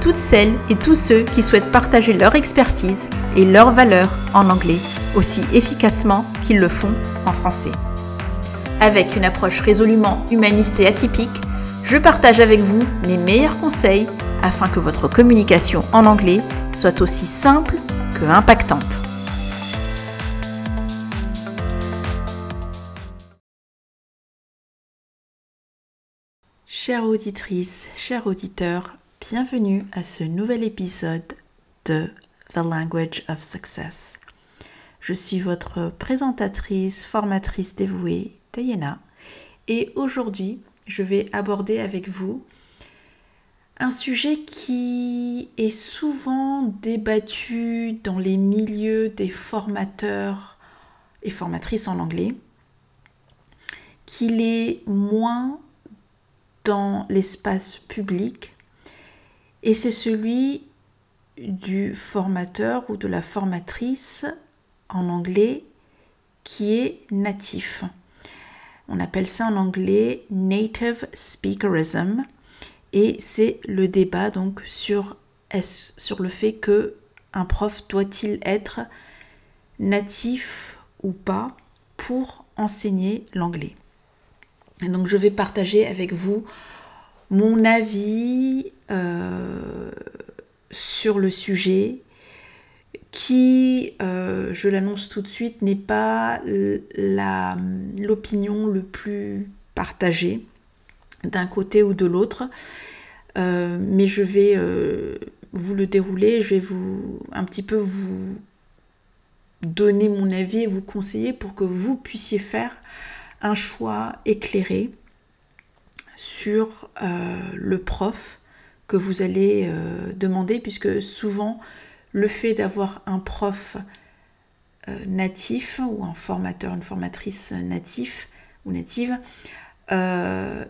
toutes celles et tous ceux qui souhaitent partager leur expertise et leurs valeurs en anglais aussi efficacement qu'ils le font en français. Avec une approche résolument humaniste et atypique, je partage avec vous mes meilleurs conseils afin que votre communication en anglais soit aussi simple que impactante. Chère auditrice, chers auditeurs, bienvenue à ce nouvel épisode de The Language of Success. Je suis votre présentatrice, formatrice dévouée, Tayena, et aujourd'hui, je vais aborder avec vous un sujet qui est souvent débattu dans les milieux des formateurs et formatrices en anglais, qu'il est moins dans l'espace public, et c'est celui du formateur ou de la formatrice en anglais qui est natif. On appelle ça en anglais native speakerism et c'est le débat donc sur, sur le fait que un prof doit-il être natif ou pas pour enseigner l'anglais. Donc je vais partager avec vous mon avis euh, sur le sujet qui, euh, je l'annonce tout de suite, n'est pas l'opinion le plus partagée d'un côté ou de l'autre. Euh, mais je vais vous le dérouler, je vais vous un petit peu vous donner mon avis et vous conseiller pour que vous puissiez faire un choix éclairé sur le prof que vous allez euh, demander, puisque souvent le fait d'avoir un prof euh, natif ou un formateur, une formatrice natif ou native euh,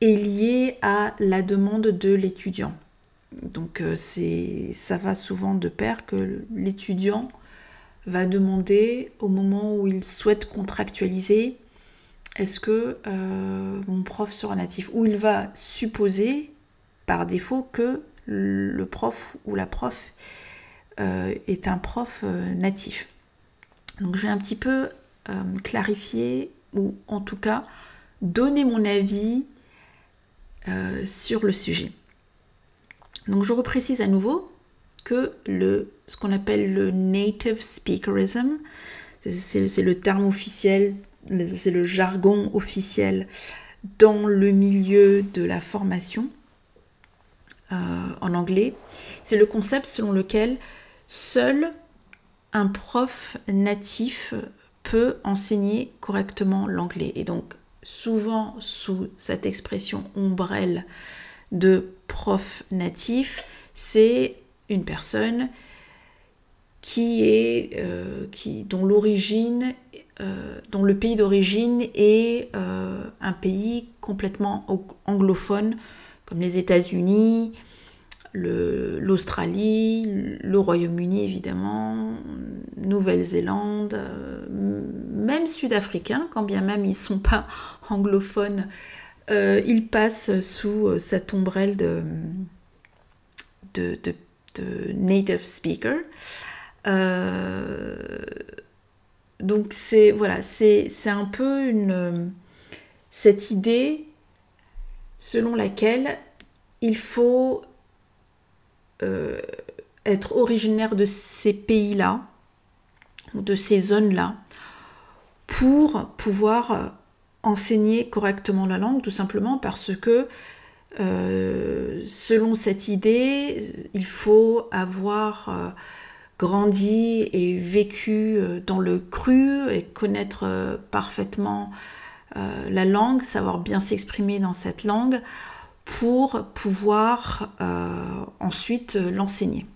est lié à la demande de l'étudiant. Donc c'est ça va souvent de pair que l'étudiant va demander au moment où il souhaite contractualiser est-ce que mon prof sera natif? Ou il va supposer par défaut que le prof ou la prof euh, est un prof euh, natif. Donc je vais un petit peu euh, clarifier ou en tout cas donner mon avis sur le sujet. Donc je reprécise à nouveau que ce qu'on appelle le native speakerism, c'est le terme officiel, c'est le jargon officiel dans le milieu de la formation. Euh, en anglais, c'est le concept selon lequel seul un prof natif peut enseigner correctement l'anglais. Et donc, souvent sous cette expression ombrelle de prof natif, c'est une personne qui est euh, qui, dont l'origine euh, dont le pays d'origine est un pays complètement anglophone comme les États-Unis, l'Australie, le, Royaume-Uni évidemment, Nouvelle-Zélande, euh, même sud-africains, quand bien même ils ne sont pas anglophones, euh, ils passent sous euh, cette ombrelle de, de, native speaker. donc c'est voilà, c'est un peu une cette idée selon laquelle il faut euh, être originaire de ces pays-là, ou de ces zones-là, pour pouvoir euh, enseigner correctement la langue, tout simplement parce que euh, selon cette idée, il faut avoir grandi et vécu dans le cru et connaître parfaitement euh, la langue, savoir bien s'exprimer dans cette langue pour pouvoir euh, ensuite l'enseigner.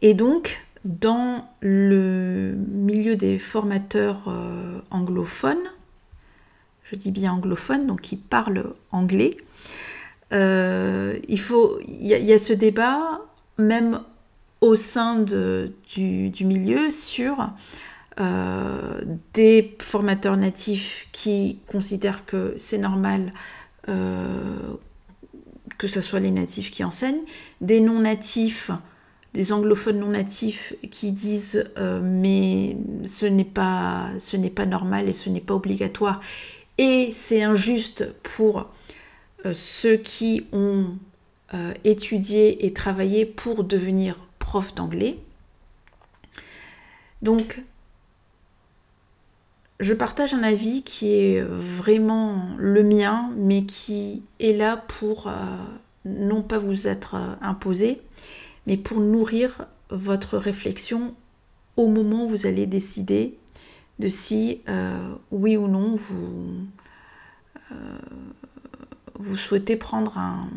Et donc, dans le milieu des formateurs anglophones, je dis bien anglophones, donc qui parlent anglais, il, faut, il y, a ce débat, même au sein du, milieu, sur euh, des formateurs natifs qui considèrent que c'est normal euh, que ce soit les natifs qui enseignent, des non-natifs, des anglophones non-natifs qui disent euh, mais ce n'est pas, ce n'est pas normal et ce n'est pas obligatoire et c'est injuste pour ceux qui ont étudié et travaillé pour devenir prof d'anglais. Donc je partage un avis qui est vraiment le mien, mais qui est là pour euh, non pas vous être euh, imposé, mais pour nourrir votre réflexion au moment où vous allez décider de si euh, oui ou non vous, vous souhaitez prendre un,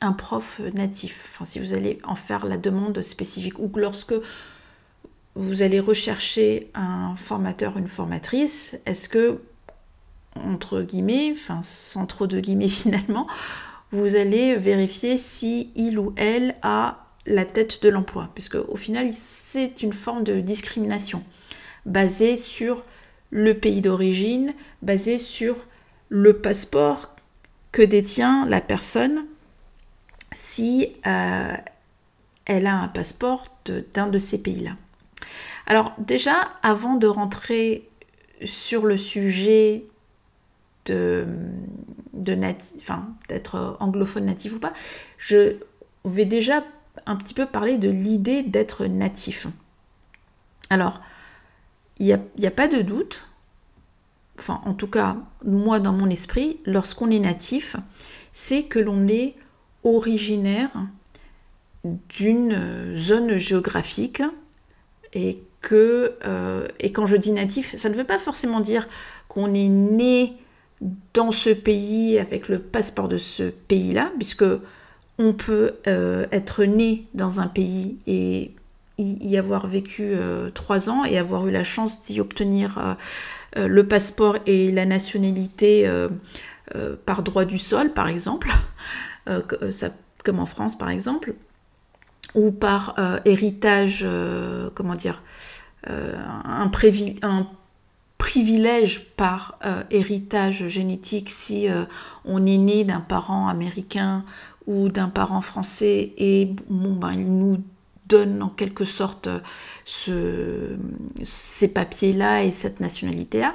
un prof natif, enfin si vous allez en faire la demande spécifique, ou lorsque vous allez rechercher un formateur, une formatrice, est-ce que, entre guillemets, enfin sans trop de guillemets finalement, vous allez vérifier si il ou elle a la tête de l'emploi, puisque au final c'est une forme de discrimination basée sur le pays d'origine, basée sur le passeport que détient la personne si euh, elle a un passeport d'un de ces pays-là. Alors déjà, avant de rentrer sur le sujet de, d'être anglophone natif ou pas, je vais déjà un petit peu parler de l'idée d'être natif. Alors, il n'y a, a, pas de doute, enfin en tout cas moi dans mon esprit, lorsqu'on est natif, c'est que l'on est originaire d'une zone géographique et que, euh, et quand je dis natif, ça ne veut pas forcément dire qu'on est né dans ce pays avec le passeport de ce pays-là, puisque on peut euh, être né dans un pays et y, avoir vécu euh, trois ans et avoir eu la chance d'y obtenir le passeport et la nationalité par droit du sol, par exemple, comme en France, par exemple ou par euh, héritage, euh, comment dire, euh, un, privilège par héritage génétique si on est né d'un parent américain ou d'un parent français et bon, ben, il nous donne en quelque sorte ce, ces papiers-là et cette nationalité-là,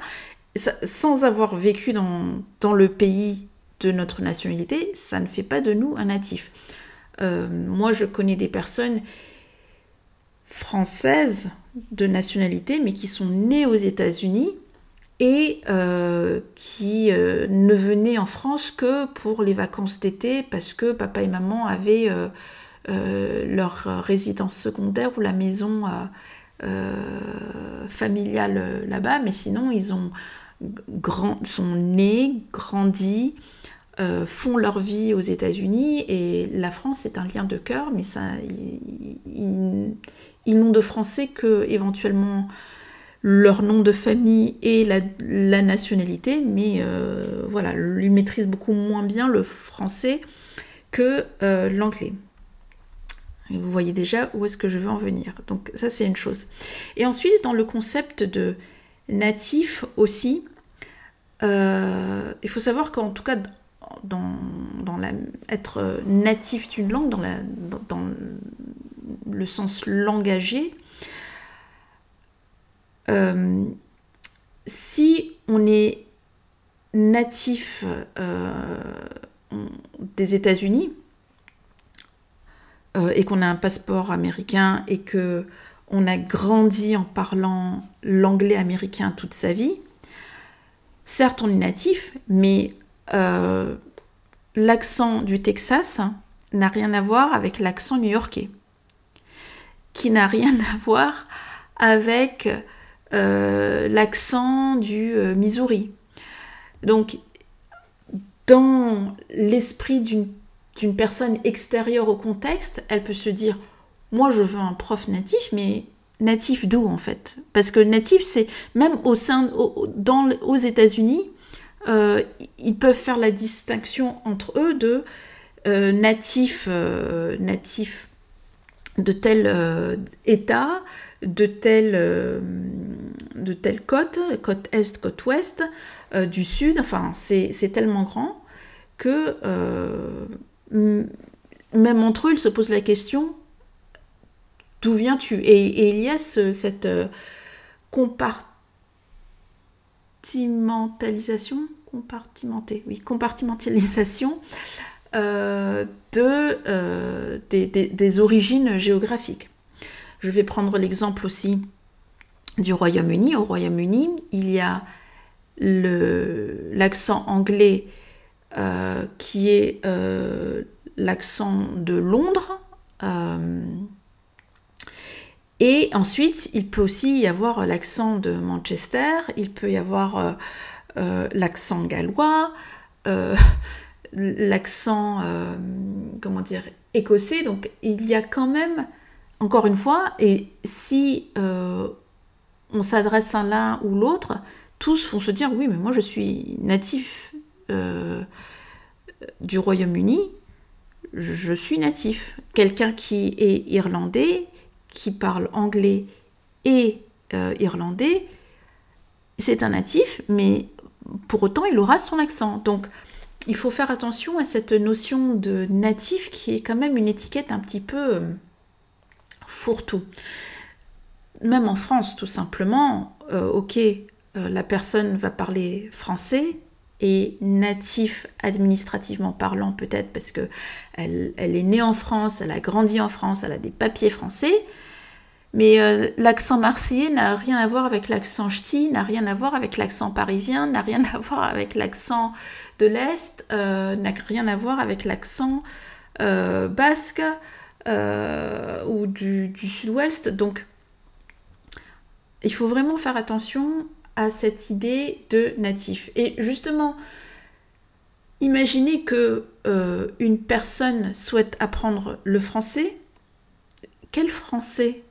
sans avoir vécu dans le pays de notre nationalité, ça ne fait pas de nous un natif. Euh, moi, je connais des personnes françaises de nationalité, mais qui sont nées aux États-Unis et euh, qui euh, ne venaient en France que pour les vacances d'été parce que papa et maman avaient leur résidence secondaire ou la maison familiale là-bas, mais sinon ils ont sont nés, grandis, euh, font leur vie aux États-Unis et la France c'est un lien de cœur, mais ils, n'ont de français que éventuellement leur nom de famille et la, nationalité, mais euh, voilà, ils maîtrisent beaucoup moins bien le français que euh, l'anglais. Vous voyez déjà où est-ce que je veux en venir. Donc ça c'est une chose. Et ensuite dans le concept de natif aussi, il faut savoir qu'en tout cas dans, être natif d'une langue, dans, la, dans, le sens langagier, euh, si on est natif euh, des États-Unis euh, et qu'on a un passeport américain et que on a grandi en parlant l'anglais américain toute sa vie, certes on est natif, mais euh, l'accent du Texas n'a rien à voir avec l'accent new-yorkais, qui n'a rien à voir avec euh, l'accent du euh, Missouri. Donc, dans l'esprit d'une personne extérieure au contexte, elle peut se dire moi je veux un prof natif, mais natif d'où en fait? Parce que natif, c'est même au sein, aux États-Unis, euh, ils peuvent faire la distinction entre eux de euh, euh, natif de tel État, de telle, de telle côte, côte est, côte ouest, du sud, enfin c'est tellement grand que même entre eux, ils se posent la question d'où viens-tu? Et, il y a cette compartimentalisation, compartimenté, oui, compartimentalisation euh, de, euh, des, origines géographiques. Je vais prendre l'exemple aussi du Royaume-Uni. Au Royaume-Uni, il y a l'accent anglais euh, qui est l'accent de Londres. Et ensuite, il peut aussi y avoir l'accent de Manchester, il peut y avoir euh, l'accent gallois, euh, l'accent, euh, comment dire, écossais. Donc il y a quand même, encore une fois, et si on s'adresse à l'un ou l'autre, tous vont se dire oui, mais moi je suis natif du Royaume-Uni, je suis natif. Quelqu'un qui est irlandais, qui parle anglais et irlandais, c'est un natif, mais pour autant, il aura son accent. Donc, il faut faire attention à cette notion de natif qui est quand même une étiquette un petit peu euh, fourre-tout. Même en France, tout simplement, euh, ok, euh, la personne va parler français et natif administrativement parlant peut-être parce que elle, elle, est née en France, elle a grandi en France, elle a des papiers français, mais euh, l'accent marseillais n'a rien à voir avec l'accent ch'ti, n'a rien à voir avec l'accent parisien, n'a rien à voir avec l'accent de l'Est, euh, n'a rien à voir avec l'accent euh, basque ou du, du sud-ouest. Donc, il faut vraiment faire attention à cette idée de natif. Et justement, imaginez que une personne souhaite apprendre le français. Quel français?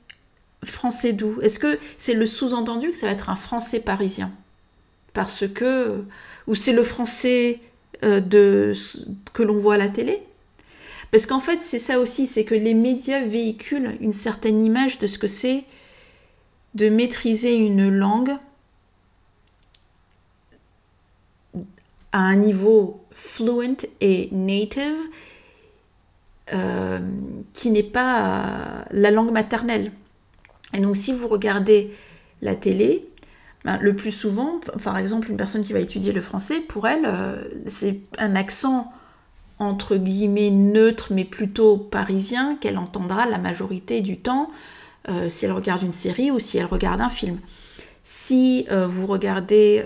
Français d'où Est-ce que c'est le sous-entendu que ça va être un français parisien? Parce que. Ou c'est le français euh, que l'on voit à la télé? Parce qu'en fait, c'est ça aussi, c'est que les médias véhiculent une certaine image de ce que c'est de maîtriser une langue à un niveau fluent et native euh, qui n'est pas la langue maternelle. Et donc si vous regardez la télé, ben, le plus souvent, par exemple, une personne qui va étudier le français, pour elle, euh, c'est un accent entre guillemets neutre, mais plutôt parisien, qu'elle entendra la majorité du temps euh, si elle regarde une série ou si elle regarde un film. Si euh, vous regardez,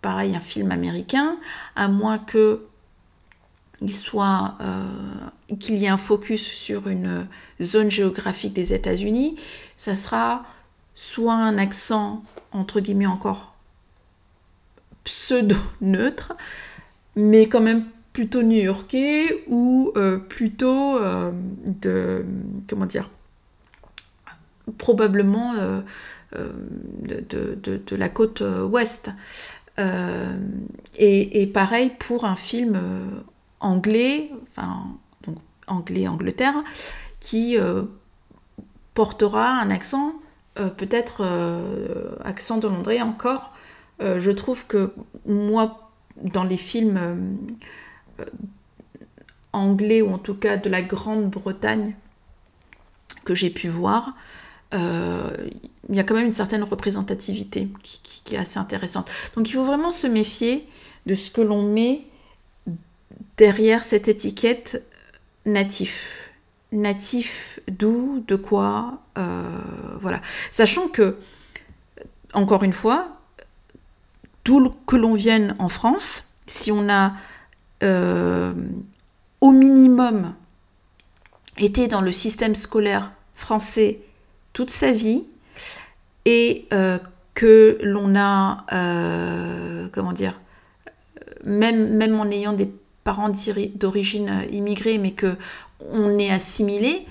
pareil, un film américain, à moins que il soit qu'il y ait un focus sur une zone géographique des États-Unis, ça sera soit un accent, entre guillemets encore, pseudo-neutre, mais quand même plutôt new-yorkais ou euh, plutôt euh, de, comment dire, probablement euh, de, la côte ouest. Et, et, pareil pour un film anglais, enfin, donc anglais-Angleterre, qui portera un accent, euh, peut-être euh, accent de Londres encore. Euh, je trouve que moi, dans les films anglais, ou en tout cas de la Grande-Bretagne que j'ai pu voir, il y a quand même une certaine représentativité qui, est assez intéressante. Donc il faut vraiment se méfier de ce que l'on met derrière cette étiquette natif natif d'où, de quoi, euh, voilà. Sachant que, encore une fois, d'où que l'on vienne en France, si on a euh, au minimum été dans le système scolaire français toute sa vie et euh, que l'on a, comment dire, même, même en ayant des parents d'origine immigrée, mais que on est assimilé,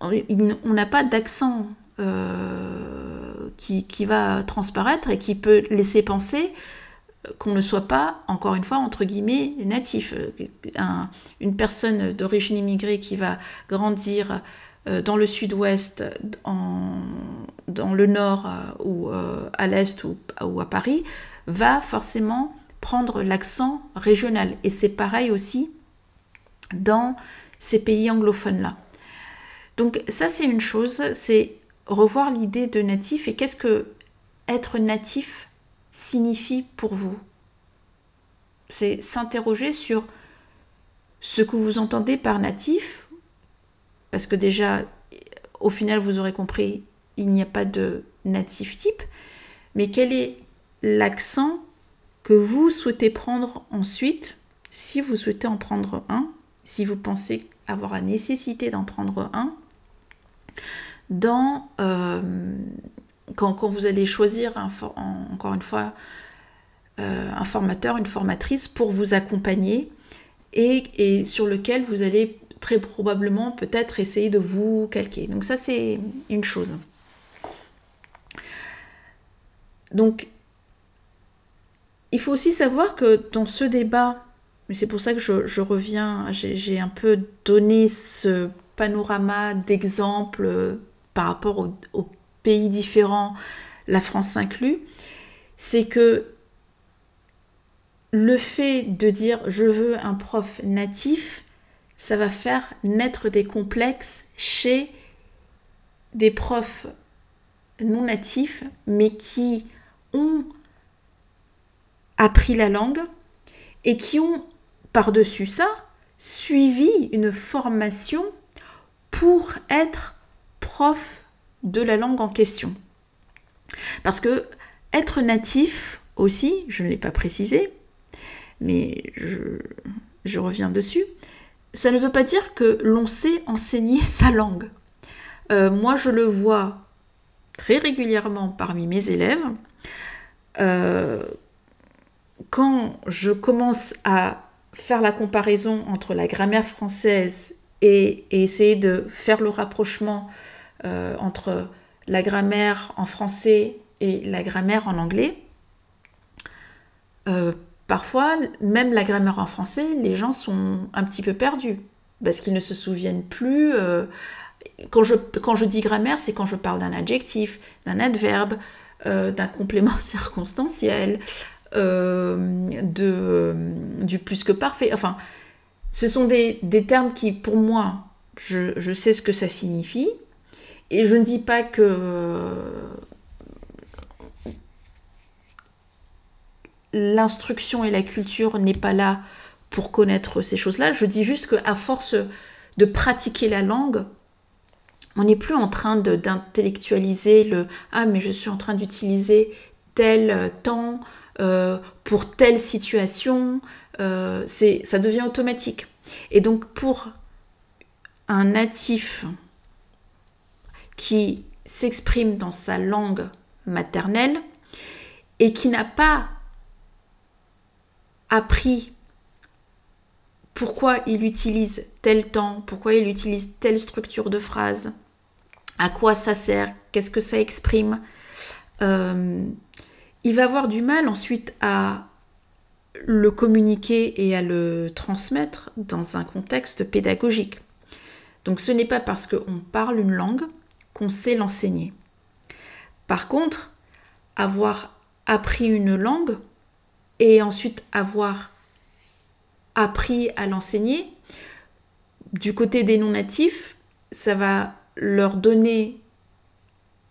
on n'a pas d'accent euh, qui, va transparaître et qui peut laisser penser qu'on ne soit pas, encore une fois, entre guillemets, natif. une personne d'origine immigrée qui va grandir euh, dans le sud-ouest, dans le nord euh, ou à l'est ou, à Paris, va forcément prendre l'accent régional. Et c'est pareil aussi dans ces pays anglophones-là. Donc ça c'est une chose, c'est revoir l'idée de natif et qu'est-ce que être natif signifie pour vous. C'est s'interroger sur ce que vous entendez par natif, parce que déjà, au final, vous aurez compris, il n'y a pas de natif type, mais quel est l'accent que vous souhaitez prendre ensuite, si vous souhaitez en prendre un, si vous pensez avoir la nécessité d'en prendre un, euh, quand, vous allez choisir encore une fois euh, un formateur, une formatrice pour vous accompagner et, sur lequel vous allez très probablement peut-être essayer de vous calquer. Donc ça c'est une chose. Donc il faut aussi savoir que dans ce débat, mais c'est pour ça que je, reviens, j'ai un peu donné ce panorama d'exemples euh, par rapport aux, pays différents, la France inclus, c'est que le fait de dire je veux un prof natif, ça va faire naître des complexes chez des profs non natifs, mais qui ont appris la langue et qui ont par-dessus ça suivi une formation pour être prof de la langue en question. Parce que être natif aussi, je ne l'ai pas précisé, mais je, reviens dessus, ça ne veut pas dire que l'on sait enseigner sa langue. Euh, moi, je le vois très régulièrement parmi mes élèves. Euh, quand je commence à faire la comparaison entre la grammaire française et, essayer de faire le rapprochement euh, entre la grammaire en français et la grammaire en anglais, euh, parfois, même la grammaire en français, les gens sont un petit peu perdus parce qu'ils ne se souviennent plus. Euh, quand, je, quand je dis grammaire, c'est quand je parle d'un adjectif, d'un adverbe, d'un complément circonstanciel, de, du plus que parfait. Enfin, ce sont des, termes qui, pour moi, je, sais ce que ça signifie. Et je ne dis pas que l'instruction et la culture n'est pas là pour connaître ces choses-là. Je dis juste qu'à force de pratiquer la langue, on n'est plus en train d'intellectualiser le Ah, mais je suis en train d'utiliser tel temps euh, pour telle situation, euh, ça devient automatique. Et donc pour un natif qui s'exprime dans sa langue maternelle et qui n'a pas appris pourquoi il utilise tel temps, pourquoi il utilise telle structure de phrase, à quoi ça sert, qu'est-ce que ça exprime, euh, il va avoir du mal ensuite à le communiquer et à le transmettre dans un contexte pédagogique. Donc ce n'est pas parce qu'on parle une langue qu'on sait l'enseigner. Par contre, avoir appris une langue et ensuite avoir appris à l'enseigner, du côté des non-natifs, ça va leur donner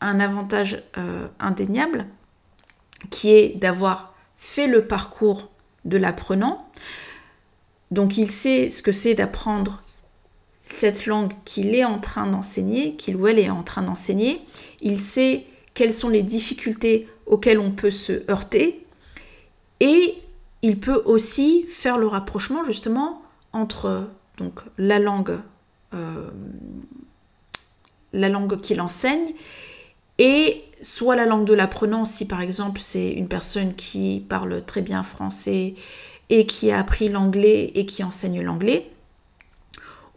un avantage euh, indéniable qui est d'avoir fait le parcours de l'apprenant. Donc il sait ce que c'est d'apprendre cette langue qu'il est en train d'enseigner, qu'il ou elle est en train d'enseigner. Il sait quelles sont les difficultés auxquelles on peut se heurter. Et il peut aussi faire le rapprochement justement entre donc, la langue, euh, la langue qu'il enseigne et soit la langue de l'apprenant, si par exemple c'est une personne qui parle très bien français et qui a appris l'anglais et qui enseigne l'anglais,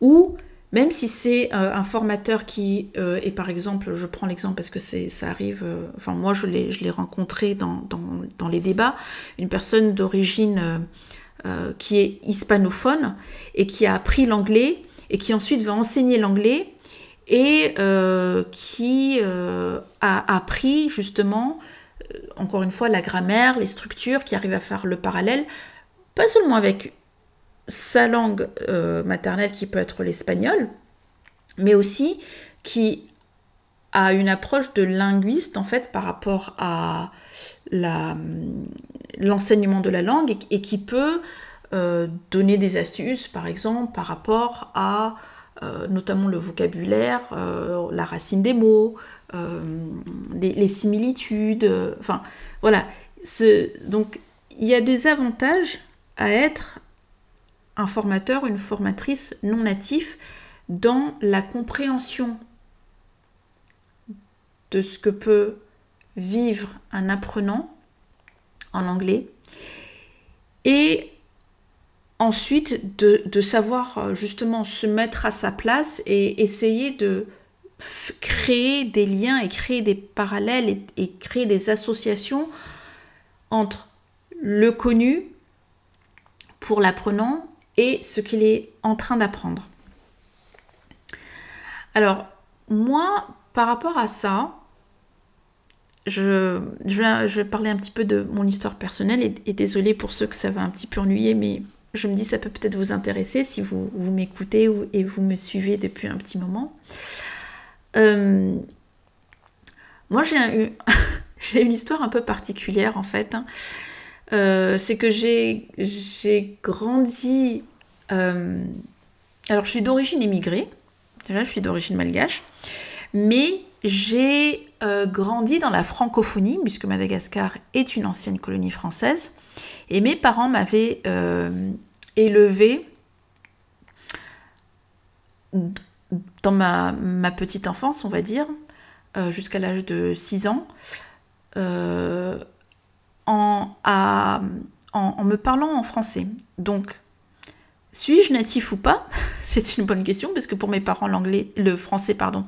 ou même si c'est euh, un formateur qui euh, est par exemple, je prends l'exemple parce que ça arrive, euh, enfin moi je l'ai rencontré dans, dans, les débats, une personne d'origine qui est hispanophone et qui a appris l'anglais et qui ensuite va enseigner l'anglais et qui a appris justement, encore une fois, la grammaire, les structures, qui arrive à faire le parallèle, pas seulement avec sa langue euh, maternelle qui peut être l'espagnol, mais aussi qui a une approche de linguiste en fait par rapport à l'enseignement de la langue et, qui peut euh, donner des astuces par exemple par rapport à euh, notamment le vocabulaire, la racine des mots, les similitudes, enfin voilà. donc il y a des avantages à être un formateur, une formatrice non natif dans la compréhension de ce que peut vivre un apprenant en anglais et ensuite de, savoir euh, justement se mettre à sa place et essayer de créer des liens et créer des parallèles et créer des associations entre le connu pour l'apprenant et ce qu'il est en train d'apprendre. Alors, moi, par rapport à ça, je, vais, parler un petit peu de mon histoire personnelle et, et désolé pour ceux que ça va un petit peu ennuyer, mais je me dis ça peut peut-être vous intéresser si vous, m'écoutez et vous me suivez depuis un petit moment. Euh, moi, j'ai une histoire un peu particulière en fait. Hein. Euh, c'est que j'ai grandi. Euh, alors, je suis d'origine immigrée. Déjà, je suis d'origine malgache. Mais j'ai grandi dans la francophonie, puisque Madagascar est une ancienne colonie française. Et mes parents m'avaient élevé dans ma, petite enfance, on va dire, jusqu'à l'âge de 6 ans en, en, me parlant en français. Donc, suis-je natif ou pas? C'est une bonne question parce que pour mes parents, l'anglais, le français, pardon,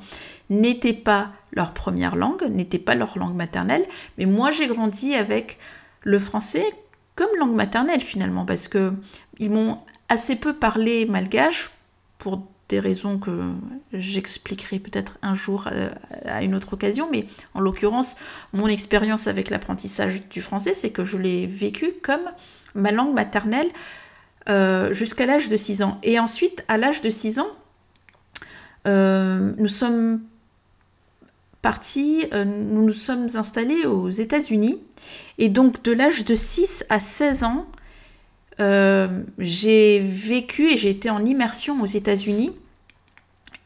n'était pas leur première langue, n'était pas leur langue maternelle. Mais moi, j'ai grandi avec le français comme langue maternelle finalement parce que ils m'ont assez peu parlé malgache pour des raisons que j'expliquerai peut-être un jour euh, à une autre occasion, mais en l'occurrence, mon expérience avec l'apprentissage du français, c'est que je l'ai vécu comme ma langue maternelle euh, jusqu'à l'âge de 6 ans. Et ensuite, à l'âge de 6 ans, euh, nous sommes partis, nous nous sommes installés aux États-Unis. Et donc, de l'âge de 6 à 16 ans, euh, j'ai vécu et j'ai été en immersion aux États-Unis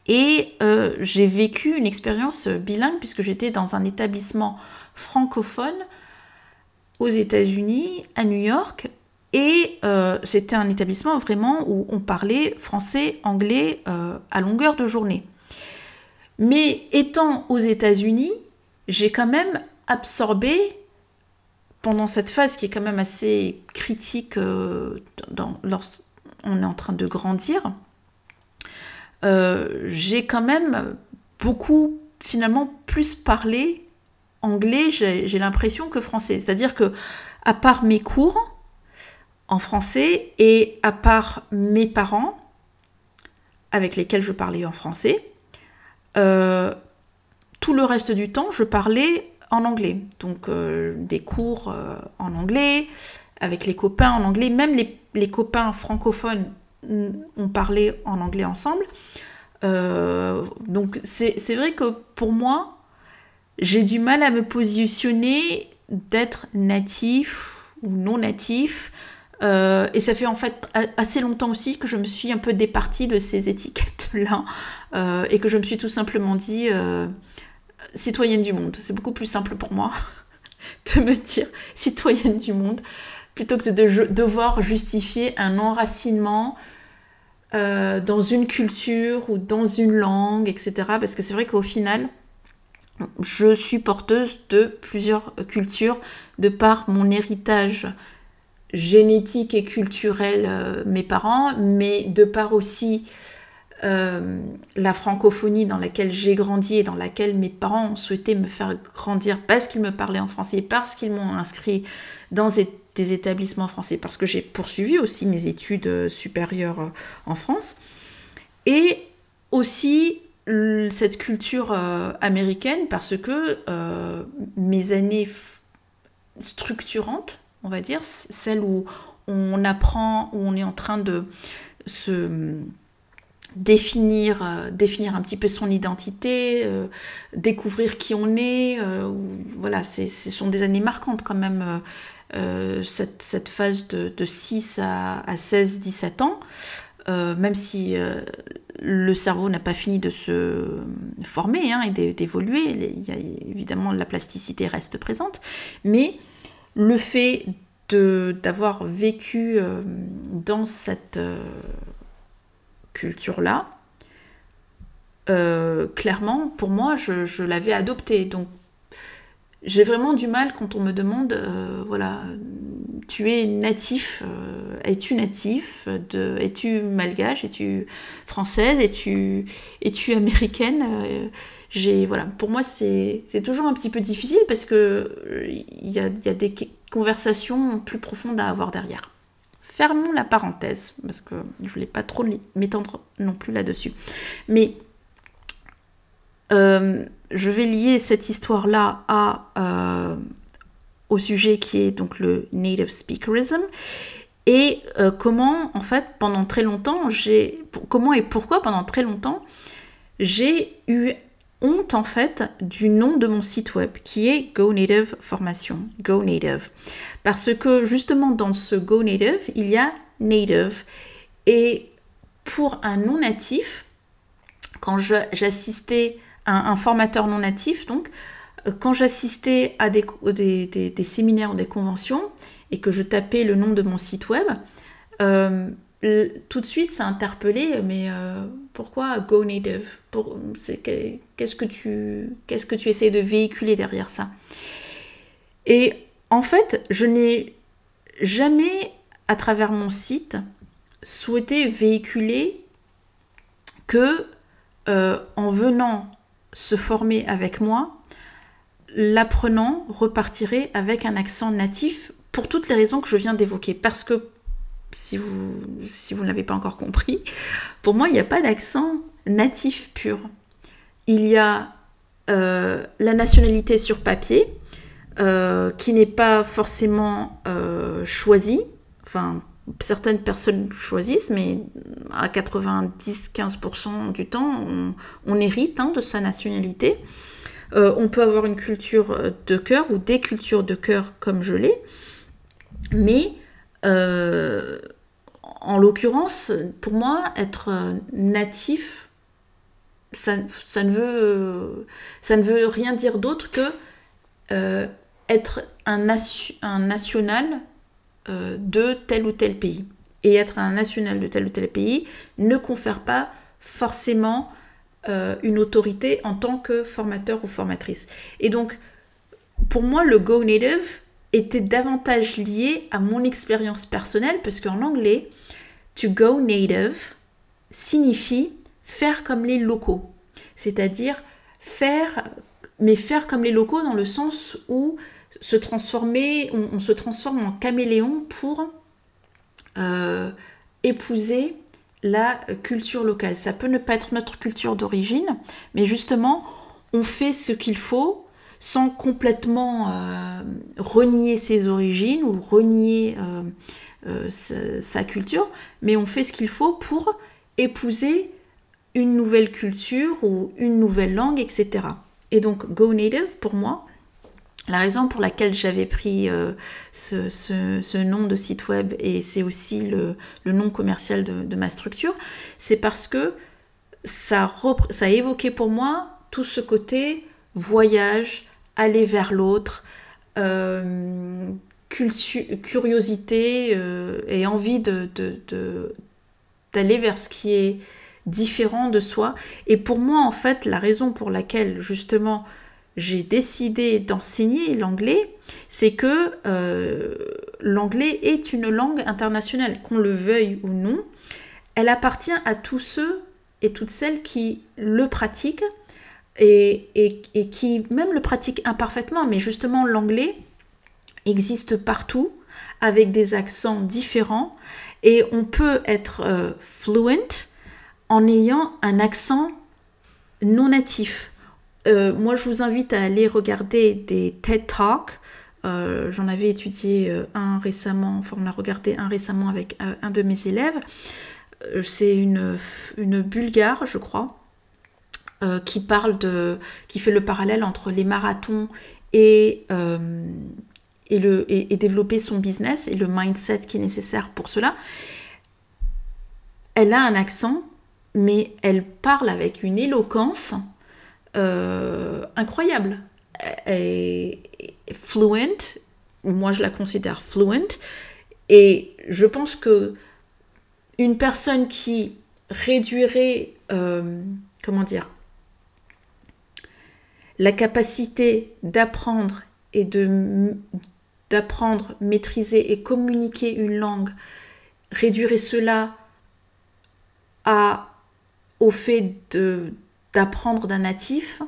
et euh, j'ai vécu une expérience bilingue puisque j'étais dans un établissement francophone aux États-Unis, à New York, et euh, c'était un établissement vraiment où on parlait français, anglais à longueur de journée. Mais étant aux États-Unis, j'ai quand même absorbé pendant cette phase qui est quand même assez critique euh, lorsqu'on est en train de grandir, euh, j'ai quand même beaucoup finalement plus parlé anglais, j'ai l'impression, que français. C'est-à-dire que à part mes cours en français et à part mes parents avec lesquels je parlais en français, euh, tout le reste du temps, je parlais en anglais. Donc euh, des cours euh, en anglais, avec les copains en anglais, même les, copains francophones ont parlé en anglais ensemble. Donc c'est vrai que pour moi, j'ai du mal à me positionner d'être natif ou non natif. Et ça fait en fait assez longtemps aussi que je me suis un peu départie de ces étiquettes-là et que je me suis tout simplement dit citoyenne du monde. C'est beaucoup plus simple pour moi de me dire citoyenne du monde plutôt que de devoir justifier un enracinement euh, dans une culture ou dans une langue, etc. Parce que c'est vrai qu'au final, je suis porteuse de plusieurs cultures de par mon héritage génétique et culturel, euh, mes parents, mais de par aussi euh, la francophonie dans laquelle j'ai grandi et dans laquelle mes parents ont souhaité me faire grandir parce qu'ils me parlaient en français, parce qu'ils m'ont inscrit dans des établissements français, parce que j'ai poursuivi aussi mes études euh, supérieures en France, et aussi cette culture américaine parce que mes années structurantes, on va dire, celles où on apprend, où on est en train de se définir, euh, définir un petit peu son identité, euh, découvrir qui on est. Euh, voilà, ce sont des années marquantes quand même, cette, phase de, de 6 à, à 16, 17 ans. même si le cerveau n'a pas fini de se former hein, et d'évoluer, évidemment la plasticité reste présente, mais le fait d'avoir vécu dans cette culture-là, euh, clairement, pour moi, je, l'avais adopté. Donc, j'ai vraiment du mal quand on me demande, euh, voilà, tu es natif, euh, es-tu natif, de, es-tu malgache, es-tu française, es-tu, es-tu américaine pour moi, c'est, toujours un petit peu difficile parce que il y a, y a des conversations plus profondes à avoir derrière. Fermons la parenthèse, parce que je voulais pas trop m'étendre non plus là-dessus. Mais euh, je vais lier cette histoire-là à, euh, au sujet qui est donc le native speakerism et euh, comment, en fait, pendant très longtemps, j'ai. Comment et pourquoi pendant très longtemps, j'ai eu honte, en fait, du nom de mon site web qui est Go Native Formation. Go Native. Parce que justement dans ce Go Native, il y a Native. Et pour un non natif, quand j'assistais à un formateur non natif, donc, euh, quand j'assistais à des, des, séminaires ou des conventions et que je tapais le nom de mon site web, euh, tout de suite ça interpellait, mais euh, pourquoi Go Native? Qu'est-ce que tu qu'est-ce que tu essayes de véhiculer derrière ça? Et en fait, je n'ai jamais, à travers mon site, souhaité véhiculer que euh, en venant se former avec moi, l'apprenant repartirait avec un accent natif pour toutes les raisons que je viens d'évoquer. Parce que, si vous, si vous ne l'avez pas encore compris, pour moi, il n'y a pas d'accent natif pur. Il y a euh, la nationalité sur papier, euh, qui n'est pas forcément euh, choisi. Enfin, certaines personnes choisissent, mais à 90-15% du temps, on, hérite hein, de sa nationalité. On peut avoir une culture de cœur ou des cultures de cœur comme je l'ai, mais en l'occurrence, pour moi, être natif, ça, ça, ne, veut, ça ne veut rien dire d'autre que être un, un national euh, de tel ou tel pays. Et être un national de tel ou tel pays ne confère pas forcément euh, une autorité en tant que formateur ou formatrice. Et donc, pour moi, le Go Native était davantage lié à mon expérience personnelle, parce qu'en anglais, to go native signifie faire comme les locaux, c'est-à-dire faire, mais faire comme les locaux dans le sens où se transformer, on, se transforme en caméléon pour euh, épouser la culture locale. Ça peut ne pas être notre culture d'origine, mais justement, on fait ce qu'il faut sans complètement euh, renier ses origines ou renier euh, sa, sa, culture, mais on fait ce qu'il faut pour épouser une nouvelle culture ou une nouvelle langue, etc. Et donc Go Native, pour moi, la raison pour laquelle j'avais pris euh, ce, nom de site web et c'est aussi le, nom commercial de, ma structure, c'est parce que ça, ça a évoqué pour moi tout ce côté voyage, aller vers l'autre, euh, curiosité euh, et envie de, d'aller vers ce qui est différent de soi. Et pour moi, en fait, la raison pour laquelle justement j'ai décidé d'enseigner l'anglais, c'est que euh, l'anglais est une langue internationale, qu'on le veuille ou non. Elle appartient à tous ceux et toutes celles qui le pratiquent et, et, qui même le pratiquent imparfaitement, mais justement l'anglais existe partout avec des accents différents et on peut être euh, fluent en ayant un accent non natif. Euh, moi, je vous invite à aller regarder des TED Talks. Euh, j'en avais étudié un récemment, enfin on a regardé un récemment avec un de mes élèves. C'est une, une bulgare, je crois, qui parle de, qui fait le parallèle entre les marathons et, et, le, et, développer son business et le mindset qui est nécessaire pour cela. Elle a un accent, mais elle parle avec une éloquence euh, incroyable. Elle est fluent, moi je la considère fluent, et je pense que une personne qui réduirait, euh, comment dire, la capacité d'apprendre et d'apprendre, maîtriser et communiquer une langue, réduire cela à, au fait d'apprendre d'un natif,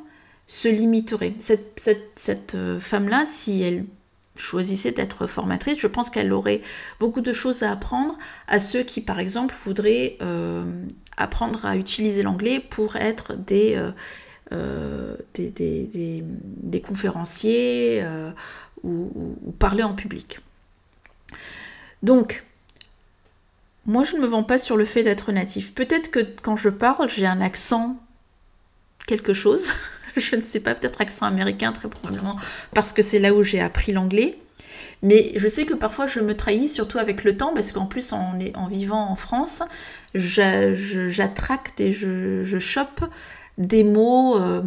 se limiterait. Cette, cette, euh, femme-là, si elle choisissait d'être formatrice, je pense qu'elle aurait beaucoup de choses à apprendre à ceux qui, par exemple, voudraient euh, apprendre à utiliser l'anglais pour être des, euh, des, des, conférenciers ou, parler en public. Donc, moi, je ne me vends pas sur le fait d'être natif. Peut-être que quand je parle, j'ai un accent quelque chose. je ne sais pas, peut-être accent américain, très probablement, parce que c'est là où j'ai appris l'anglais. Mais je sais que parfois je me trahis, surtout avec le temps, parce qu'en plus, en, en, vivant en France, j'attracte et je, je chope des mots euh,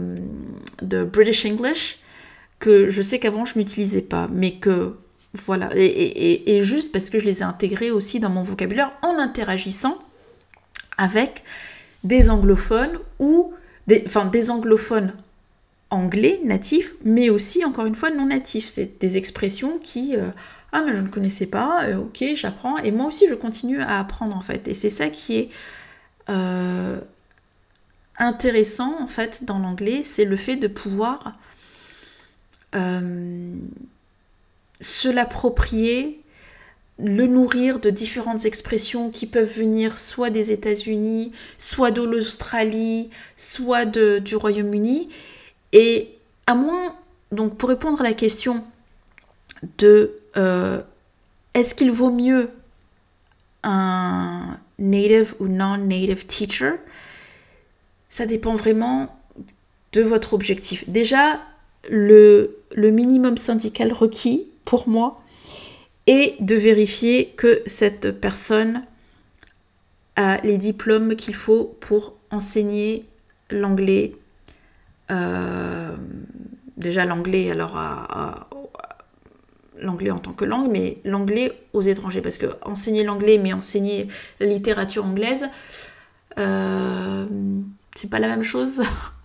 de British English que je sais qu'avant je n'utilisais pas, mais que voilà, et, juste parce que je les ai intégrés aussi dans mon vocabulaire en interagissant avec des anglophones ou des, enfin, des anglophones anglais natifs, mais aussi encore une fois non natifs. C'est des expressions qui euh, ah mais je ne connaissais pas, euh, ok j'apprends et moi aussi je continue à apprendre en fait. Et c'est ça qui est intéressant en fait dans l'anglais, c'est le fait de pouvoir euh, se l'approprier, le nourrir de différentes expressions qui peuvent venir soit des États-Unis, soit de l'Australie, soit de, du Royaume-Uni. Et à moins, donc pour répondre à la question de euh, est-ce qu'il vaut mieux un native ou non-native teacher, ça dépend vraiment de votre objectif. Déjà, le, minimum syndical requis pour moi est de vérifier que cette personne a les diplômes qu'il faut pour enseigner l'anglais. Euh, déjà l'anglais, alors l'anglais en tant que langue, mais l'anglais aux étrangers, parce que enseigner l'anglais, mais enseigner la littérature anglaise, euh, c'est pas la même chose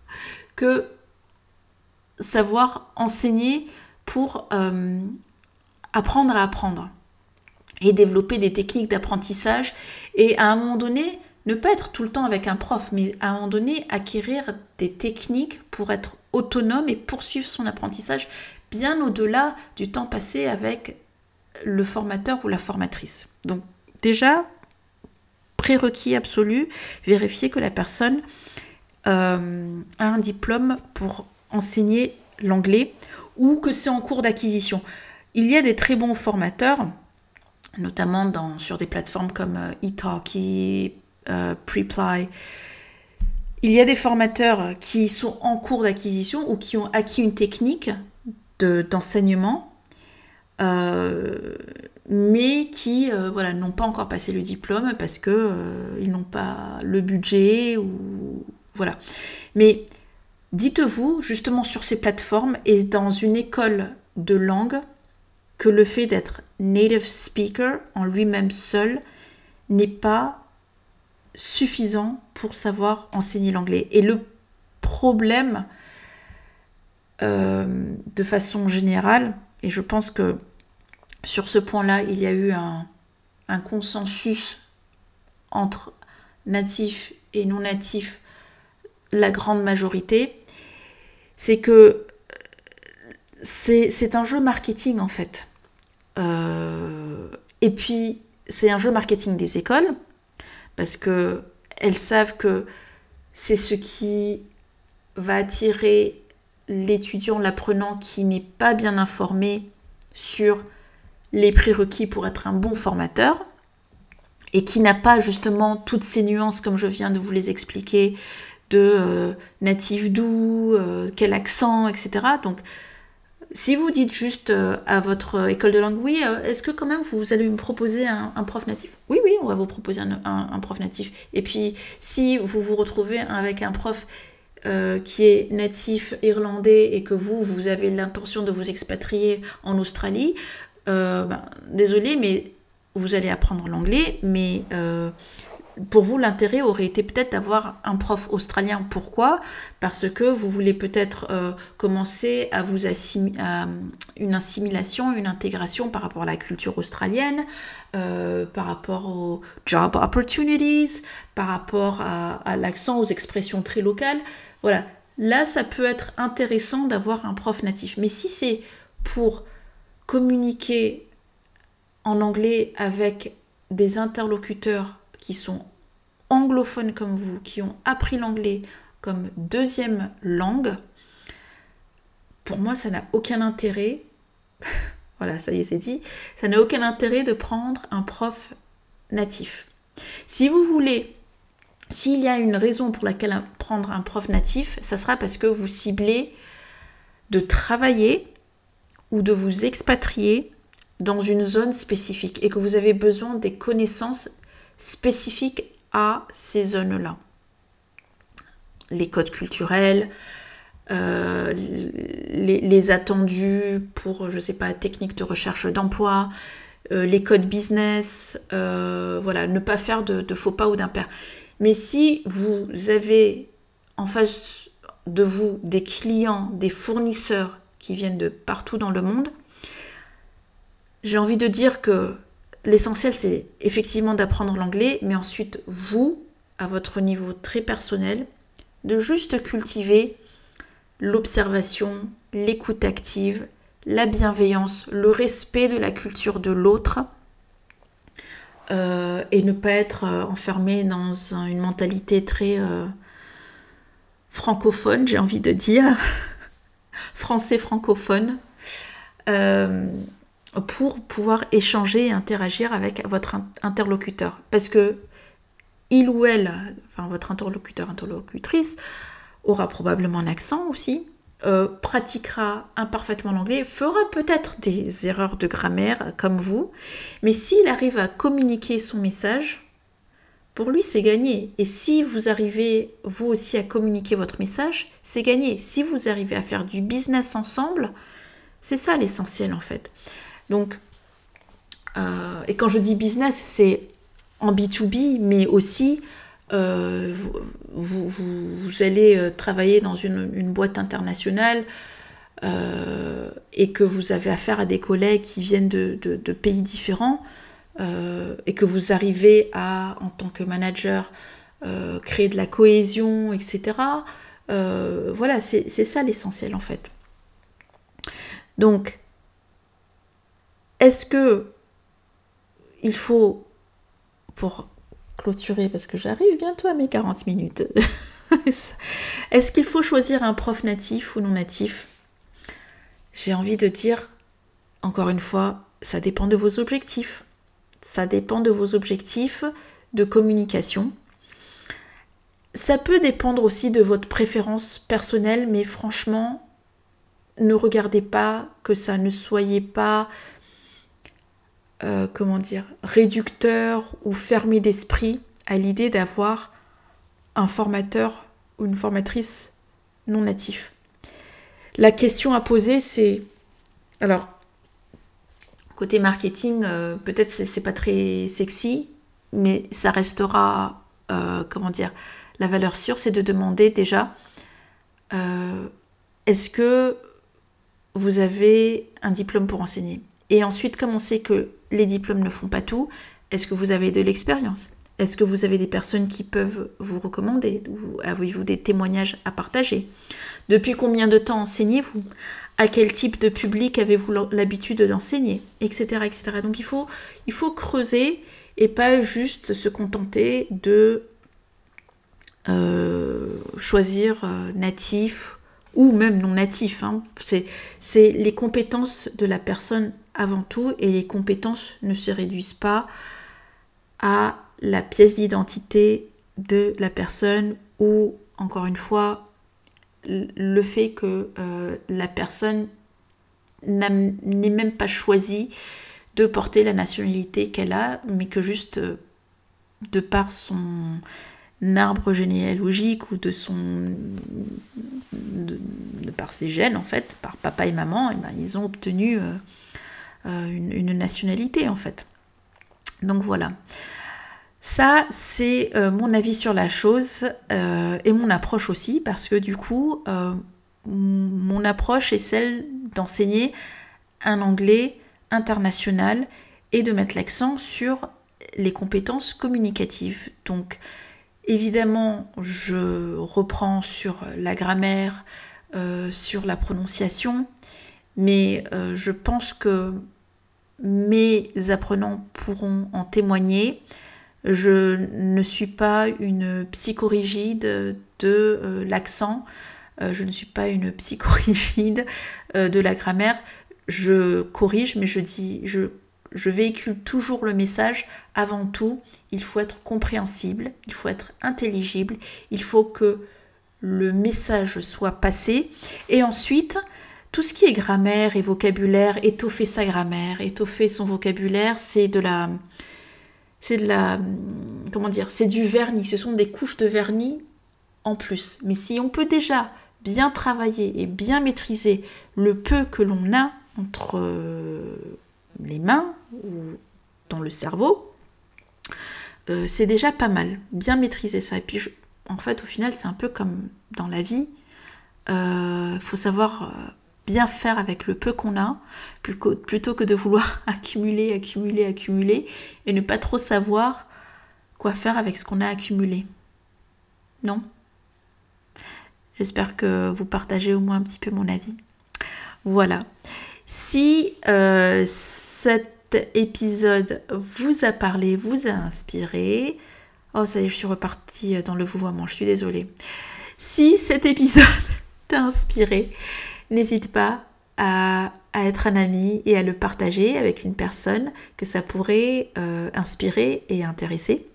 que savoir enseigner pour euh, apprendre à apprendre et développer des techniques d'apprentissage et à un moment donné ne pas être tout le temps avec un prof mais à un moment donné acquérir des techniques pour être autonome et poursuivre son apprentissage bien au-delà du temps passé avec le formateur ou la formatrice. Donc déjà, prérequis absolu, vérifier que la personne euh, un diplôme pour enseigner l'anglais ou que c'est en cours d'acquisition. Il y a des très bons formateurs, notamment sur des plateformes comme euh, eTalky, euh, Preply. Il y a des formateurs qui sont en cours d'acquisition ou qui ont acquis une technique d'enseignement, euh, mais qui voilà, n'ont pas encore passé le diplôme parce qu'ils n'ont pas le budget ou voilà. Mais Dites-vous, justement sur ces plateformes et dans une école de langue, que le fait d'être native speaker en lui-même seul n'est pas suffisant pour savoir enseigner l'anglais. Et le problème, euh, de façon générale, et je pense que sur ce point-là, il y a eu un, un consensus entre natifs et non natifs la grande majorité, c'est que c'est un jeu marketing en fait. Euh, et puis c'est un jeu marketing des écoles parce que elles savent que c'est ce qui va attirer l'étudiant, l'apprenant qui n'est pas bien informé sur les prérequis pour être un bon formateur et qui n'a pas justement toutes ces nuances comme je viens de vous les expliquer de euh, natif doux, euh, quel accent, etc. Donc si vous dites juste euh, à votre école de langue, oui, est-ce que quand même vous allez me proposer un, prof natif? Oui, oui, on va vous proposer un, prof natif. Et puis si vous vous retrouvez avec un prof qui est natif irlandais et que vous, vous avez l'intention de vous expatrier en Australie, ben, désolé, mais vous allez apprendre l'anglais, mais pour vous, l'intérêt aurait été peut-être d'avoir un prof australien. Pourquoi? Parce que vous voulez peut-être euh, commencer à vous assimiler, une assimilation, une intégration par rapport à la culture australienne, euh, par rapport aux job opportunities, par rapport à, à l'accent, aux expressions très locales. Voilà, là, ça peut être intéressant d'avoir un prof natif. Mais si c'est pour communiquer en anglais avec des interlocuteurs qui sont anglophones comme vous, qui ont appris l'anglais comme deuxième langue, pour moi, ça n'a aucun intérêt. voilà, ça y est, c'est dit. Ça n'a aucun intérêt de prendre un prof natif. Si vous voulez, s'il y a une raison pour laquelle prendre un prof natif, ça sera parce que vous ciblez de travailler ou de vous expatrier dans une zone spécifique et que vous avez besoin des connaissances spécifiques à ces zones-là. Les codes culturels, euh, les, attendus pour, je ne sais pas, techniques de recherche d'emploi, euh, les codes business, euh, voilà, ne pas faire de, de faux pas ou d'impair. Mais si vous avez en face de vous des clients, des fournisseurs qui viennent de partout dans le monde, j'ai envie de dire que l'essentiel, c'est effectivement d'apprendre l'anglais, mais ensuite, vous, à votre niveau très personnel, de juste cultiver l'observation, l'écoute active, la bienveillance, le respect de la culture de l'autre, euh, et ne pas être euh, enfermé dans une mentalité très euh, francophone, j'ai envie de dire, français francophone pour pouvoir échanger et interagir avec votre interlocuteur. Parce que il ou elle, votre interlocuteur, interlocutrice, aura probablement un accent aussi, euh, pratiquera imparfaitement l'anglais, fera peut-être des erreurs de grammaire comme vous, mais s'il arrive à communiquer son message, pour lui c'est gagné. Et si vous arrivez vous aussi à communiquer votre message, c'est gagné. Si vous arrivez à faire du business ensemble, c'est ça l'essentiel en fait. Donc, euh, et quand je dis business, c'est en B2B, mais aussi euh, vous, allez euh, travailler dans une, boîte internationale et que vous avez affaire à des collègues qui viennent de, pays différents et que vous arrivez à, en tant que manager, créer de la cohésion, etc. voilà, c'est ça l'essentiel en fait. Donc, est-ce que il faut, pour clôturer, parce que j'arrive bientôt à mes 40 minutes, est-ce qu'il faut choisir un prof natif ou non natif? J'ai envie de dire, encore une fois, ça dépend de vos objectifs. Ça dépend de vos objectifs de communication. Ça peut dépendre aussi de votre préférence personnelle, mais franchement, ne regardez pas que ça ne soyez pas euh, comment dire, réducteur ou fermé d'esprit à l'idée d'avoir un formateur ou une formatrice non natif. La question à poser, c'est alors côté marketing, euh, peut-être c'est pas très sexy, mais ça restera euh, comment dire la valeur sûre, c'est de demander déjà est-ce que vous avez un diplôme pour enseigner? Et ensuite, comme on sait que les diplômes ne font pas tout, est-ce que vous avez de l'expérience? Est-ce que vous avez des personnes qui peuvent vous recommander ou avez-vous des témoignages à partager? Depuis combien de temps enseignez-vous? À quel type de public avez-vous l'habitude d'enseigner Etc. etc. Donc il faut, il faut creuser et pas juste se contenter de euh, choisir euh, natif ou même non natif. Hein. C'est les compétences de la personne avant tout et les compétences ne se réduisent pas à la pièce d'identité de la personne ou encore une fois le fait que euh, la personne n'est même pas choisie de porter la nationalité qu'elle a, mais que juste de par son arbre généalogique ou de son de, par ses gènes en fait, par papa et maman, et eh ben, ils ont obtenu euh, euh, une, nationalité en fait. Donc voilà. Ça, c'est euh, mon avis sur la chose et mon approche aussi, parce que du coup, mon approche est celle d'enseigner un anglais international et de mettre l'accent sur les compétences communicatives. Donc, Évidemment, je reprends sur la grammaire, euh, sur la prononciation, mais euh, je pense que mes apprenants pourront en témoigner. Je ne suis pas une psychorigide de euh, l'accent, je ne suis pas une psychorigide de la grammaire. Je corrige, mais je dis, je je véhicule toujours le message, avant tout, il faut être compréhensible, il faut être intelligible, il faut que le message soit passé. Et ensuite, tout ce qui est grammaire et vocabulaire, étoffer sa grammaire, étoffer son vocabulaire, c'est de la... C'est de la... Comment dire C'est du vernis, ce sont des couches de vernis en plus. Mais si on peut déjà bien travailler et bien maîtriser le peu que l'on a entre les mains ou dans le cerveau, euh, c'est déjà pas mal. Bien maîtriser ça. Et puis, en fait, au final, c'est un peu comme dans la vie. Il euh, faut savoir euh, bien faire avec le peu qu'on a, plutôt que de vouloir accumuler, accumuler, accumuler, et ne pas trop savoir quoi faire avec ce qu'on a accumulé. Non? J'espère que vous partagez au moins un petit peu mon avis. Voilà. Si euh, cet épisode vous a parlé, vous a inspiré, oh ça y est, je suis repartie dans le vouvoiement, je suis désolée. Si cet épisode t'a inspiré, n'hésite pas à, être un ami et à le partager avec une personne que ça pourrait euh, inspirer et intéresser.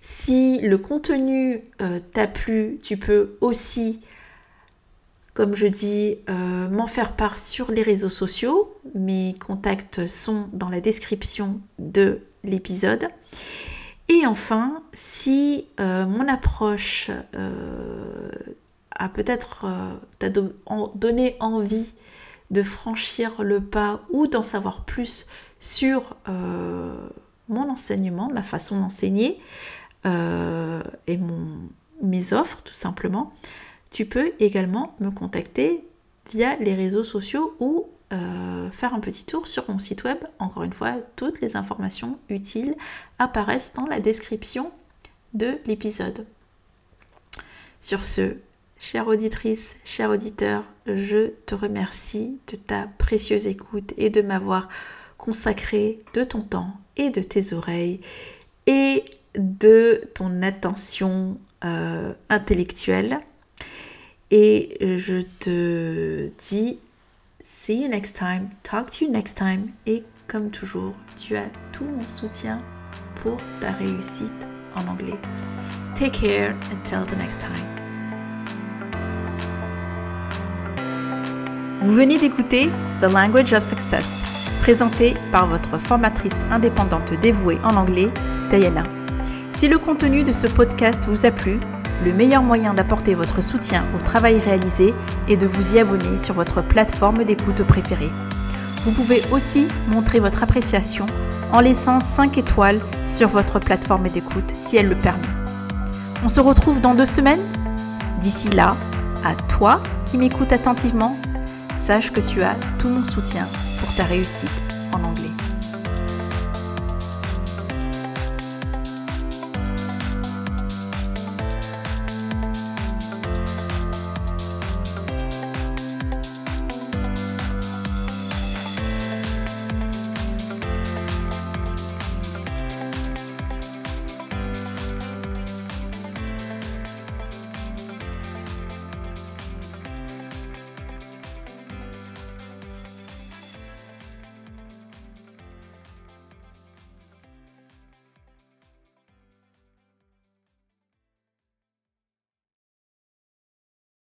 Si le contenu euh, t'a plu, tu peux aussi comme je dis, euh, m'en faire part sur les réseaux sociaux. Mes contacts sont dans la description de l'épisode. Et enfin, si mon approche euh, a peut-être donné envie de franchir le pas ou d'en savoir plus sur mon enseignement, ma façon d'enseigner et mes offres tout simplement, tu peux également me contacter via les réseaux sociaux ou euh, faire un petit tour sur mon site web. Encore une fois, toutes les informations utiles apparaissent dans la description de l'épisode. Sur ce, chère auditrice, cher auditeur, je te remercie de ta précieuse écoute et de m'avoir consacré de ton temps et de tes oreilles et de ton attention euh, intellectuelle. Et je te dis, see you next time, talk to you next time. Et comme toujours, tu as tout mon soutien pour ta réussite en anglais. Take care until the next time. Vous venez d'écouter The Language of Success, présenté par votre formatrice indépendante dévouée en anglais, Diana. Si le contenu de ce podcast vous a plu, le meilleur moyen d'apporter votre soutien au travail réalisé est de vous y abonner sur votre plateforme d'écoute préférée. Vous pouvez aussi montrer votre appréciation en laissant 5 étoiles sur votre plateforme d'écoute si elle le permet. On se retrouve dans deux semaines D'ici là, à toi qui m'écoutes attentivement, sache que tu as tout mon soutien pour ta réussite en anglais.